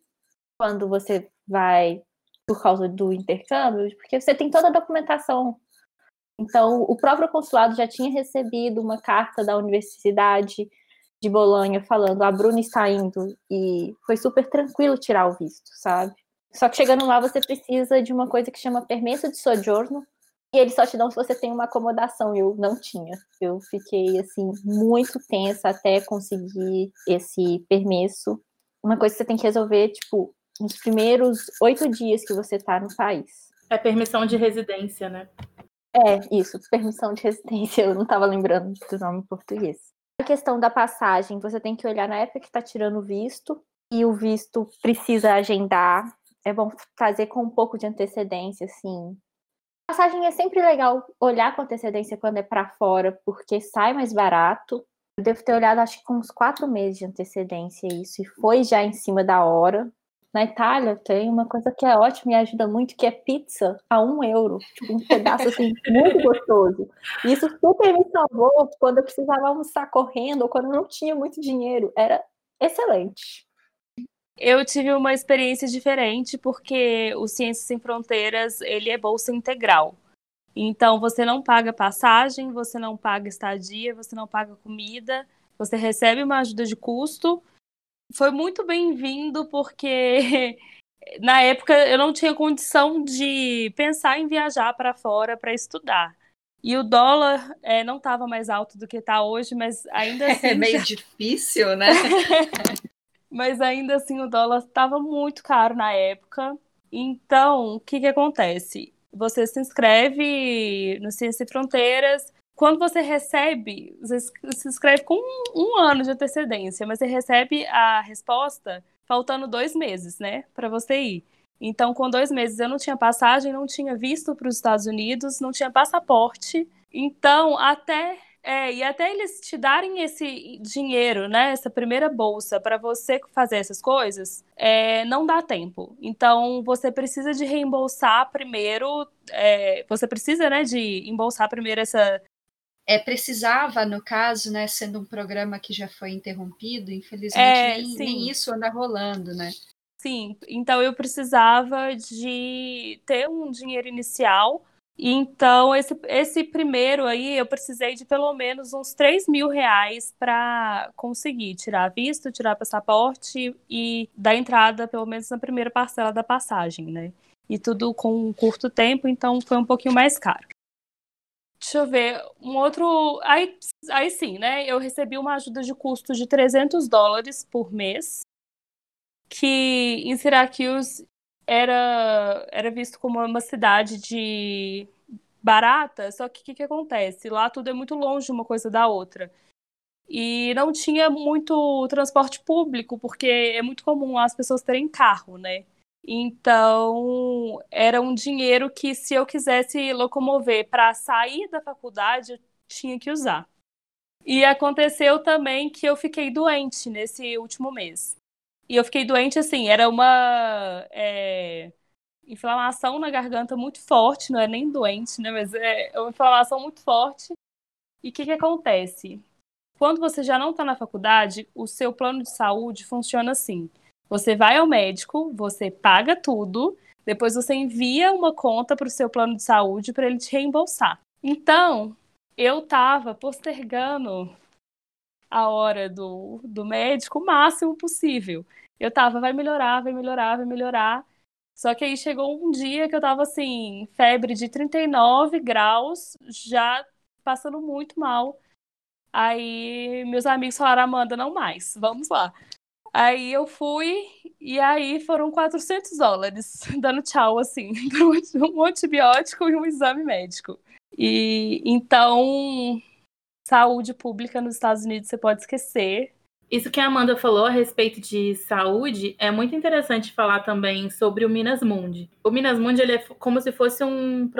quando você vai por causa do intercâmbio, porque você tem toda a documentação então, o próprio consulado já tinha recebido uma carta da Universidade de Bolonha falando: a Bruna está indo, e foi super tranquilo tirar o visto, sabe? Só que chegando lá, você precisa de uma coisa que chama permesso de sojourno, e eles só te dão se você tem uma acomodação. Eu não tinha. Eu fiquei, assim, muito tensa até conseguir esse permesso. Uma coisa que você tem que resolver, tipo, nos primeiros oito dias que você está no país. É permissão de residência, né? É, isso, permissão de residência, eu não estava lembrando do nome em português. A questão da passagem, você tem que olhar na época que está tirando o visto, e o visto precisa agendar. É bom fazer com um pouco de antecedência, assim. Passagem é sempre legal olhar com antecedência quando é para fora, porque sai mais barato. Eu devo ter olhado, acho que com uns quatro meses de antecedência isso, e foi já em cima da hora. Na Itália tem uma coisa que é ótima e ajuda muito, que é pizza a um euro. Tipo, um pedaço assim, muito gostoso. Isso super me salvou quando eu precisava almoçar correndo ou quando não tinha muito dinheiro. Era excelente. Eu tive uma experiência diferente porque o Ciências Sem Fronteiras ele é bolsa integral. Então você não paga passagem, você não paga estadia, você não paga comida, você recebe uma ajuda de custo foi muito bem-vindo, porque na época eu não tinha condição de pensar em viajar para fora para estudar. E o dólar é, não estava mais alto do que está hoje, mas ainda assim. É meio já... difícil, né? mas ainda assim o dólar estava muito caro na época. Então, o que, que acontece? Você se inscreve no Ciência e Fronteiras, quando você recebe, você se inscreve com um, um, ano de antecedência, mas você recebe a resposta faltando dois meses, né, para você ir. Então, com dois meses eu não tinha passagem, não tinha visto para os Estados Unidos, não tinha passaporte. Então, até é, e até eles te darem esse dinheiro, né, essa primeira bolsa para você fazer essas coisas, é, não dá tempo. Então você precisa de reembolsar primeiro, é, você precisa, né, de embolsar primeiro essa é, precisava, no caso, né, sendo um programa que já foi interrompido, infelizmente é, nem, nem, isso anda rolando, né? Sim, então eu precisava de ter um dinheiro inicial, então esse, esse primeiro aí eu precisei de pelo menos uns 3 mil reais para conseguir tirar visto, tirar passaporte e dar entrada pelo menos na primeira parcela da passagem, né? E tudo com um curto tempo, então foi um pouquinho mais caro. Deixa eu ver, um outro. Aí, aí sim, né? Eu recebi uma ajuda de custo de 300 dólares por mês. que em Syracuse era, era visto como uma cidade de barata, só que o que, que acontece? Lá tudo é muito longe uma coisa da outra. E não tinha muito transporte público, porque é muito comum as pessoas terem carro, né? Então, era um dinheiro que, se eu quisesse locomover para sair da faculdade, eu tinha que usar. E aconteceu também que eu fiquei doente nesse último mês. E eu fiquei doente, assim, era uma é, inflamação na garganta muito forte, não é nem doente, né? Mas é uma inflamação muito forte. E o que, que acontece? Quando você já não está na faculdade, o seu plano de saúde funciona assim. Você vai ao médico, você paga tudo, depois você envia uma conta para o seu plano de saúde para ele te reembolsar. Então, eu estava postergando a hora do, do médico o máximo possível. Eu tava, vai melhorar, vai melhorar, vai melhorar. Só que aí chegou um dia que eu tava assim, febre de 39 graus, já passando muito mal. Aí meus amigos falaram, Amanda, não mais, vamos lá. Aí eu fui, e aí foram 400 dólares, dando tchau, assim, um antibiótico e um exame médico. E então, saúde pública nos Estados Unidos você pode esquecer. Isso que a Amanda falou a respeito de saúde é muito interessante falar também sobre o Minas Mundi. O Minas Mundi ele é como se fosse um,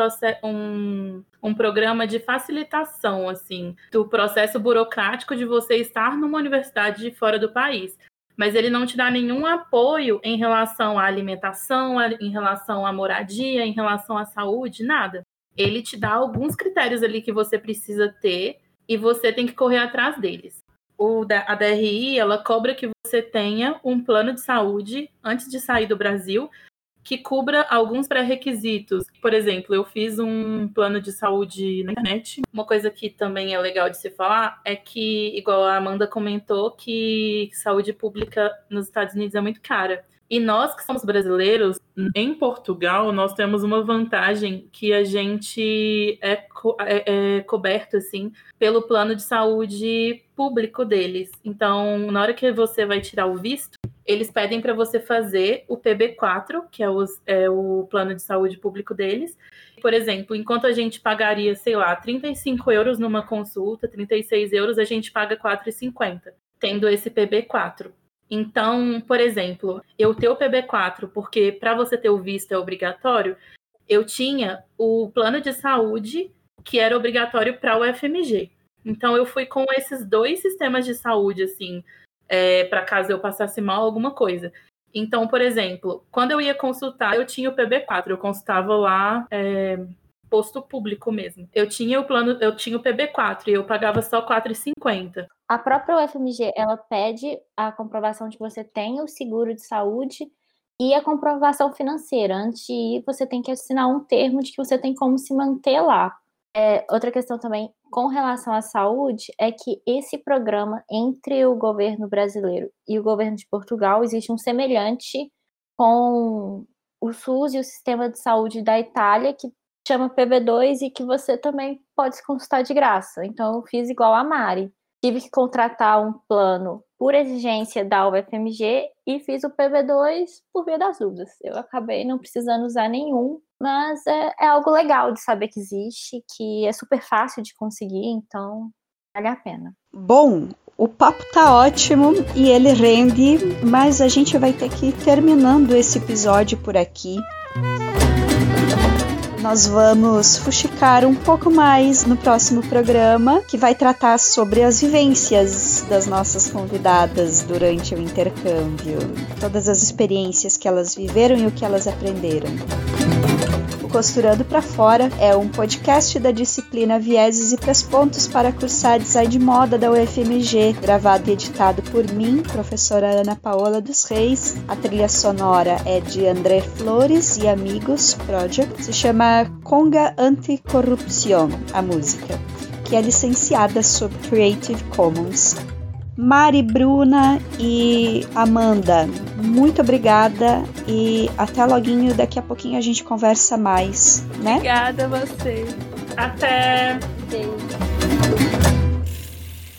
um, um programa de facilitação assim do processo burocrático de você estar numa universidade de fora do país. Mas ele não te dá nenhum apoio em relação à alimentação, em relação à moradia, em relação à saúde, nada. Ele te dá alguns critérios ali que você precisa ter e você tem que correr atrás deles o, a DRI ela cobra que você tenha um plano de saúde antes de sair do Brasil que cubra alguns pré-requisitos. Por exemplo, eu fiz um plano de saúde na internet. Uma coisa que também é legal de se falar é que, igual a Amanda comentou, que saúde pública nos Estados Unidos é muito cara. E nós que somos brasileiros, em Portugal, nós temos uma vantagem que a gente é, co é, é, coberto assim pelo plano de saúde público deles. Então, na hora que você vai tirar o visto, eles pedem para você fazer o PB4, que é, os, é, o plano de saúde público deles. Por exemplo, enquanto a gente pagaria, sei lá, 35 euros numa consulta, 36 euros, a gente paga 4,50, tendo esse PB4. Então, por exemplo, eu ter o PB4, porque para você ter o visto é obrigatório, eu tinha o plano de saúde que era obrigatório para o FMG. Então, eu fui com esses dois sistemas de saúde, assim, é, para caso eu passasse mal alguma coisa. Então, por exemplo, quando eu ia consultar, eu tinha o PB4, eu consultava lá. É, posto público mesmo. Eu tinha o plano, eu tinha o PB4 e eu pagava só 4,50. A própria UFMG, ela pede a comprovação de que você tem o seguro de saúde e a comprovação financeira. Antes de ir, você tem que assinar um termo de que você tem como se manter lá. É, outra questão também com relação à saúde é que esse programa entre o governo brasileiro e o governo de Portugal existe um semelhante com o SUS e o sistema de saúde da Itália, que chama PB2 e que você também pode se consultar de graça. Então, eu fiz igual a Mari. Tive que contratar um plano por exigência da UFMG e fiz o PB2 por via das dúvidas. Eu acabei não precisando usar nenhum, mas é, é algo legal de saber que existe, que é super fácil de conseguir, então vale a pena. Bom, o papo tá ótimo e ele rende, mas a gente vai ter que ir terminando esse episódio por aqui nós vamos fuxicar um pouco mais no próximo programa, que vai tratar sobre as vivências das nossas convidadas durante o intercâmbio, todas as experiências que elas viveram e o que elas aprenderam. Costurando para Fora é um podcast da disciplina Vieses e Pespontos para cursar design de moda da UFMG, gravado e editado por mim, professora Ana Paola dos Reis. A trilha sonora é de André Flores e Amigos Project. Se chama Conga Anticorrupción, a música, que é licenciada sob Creative Commons. Mari, Bruna e Amanda, muito obrigada e até loguinho. Daqui a pouquinho a gente conversa mais, né? Obrigada a você. Até. Beijo.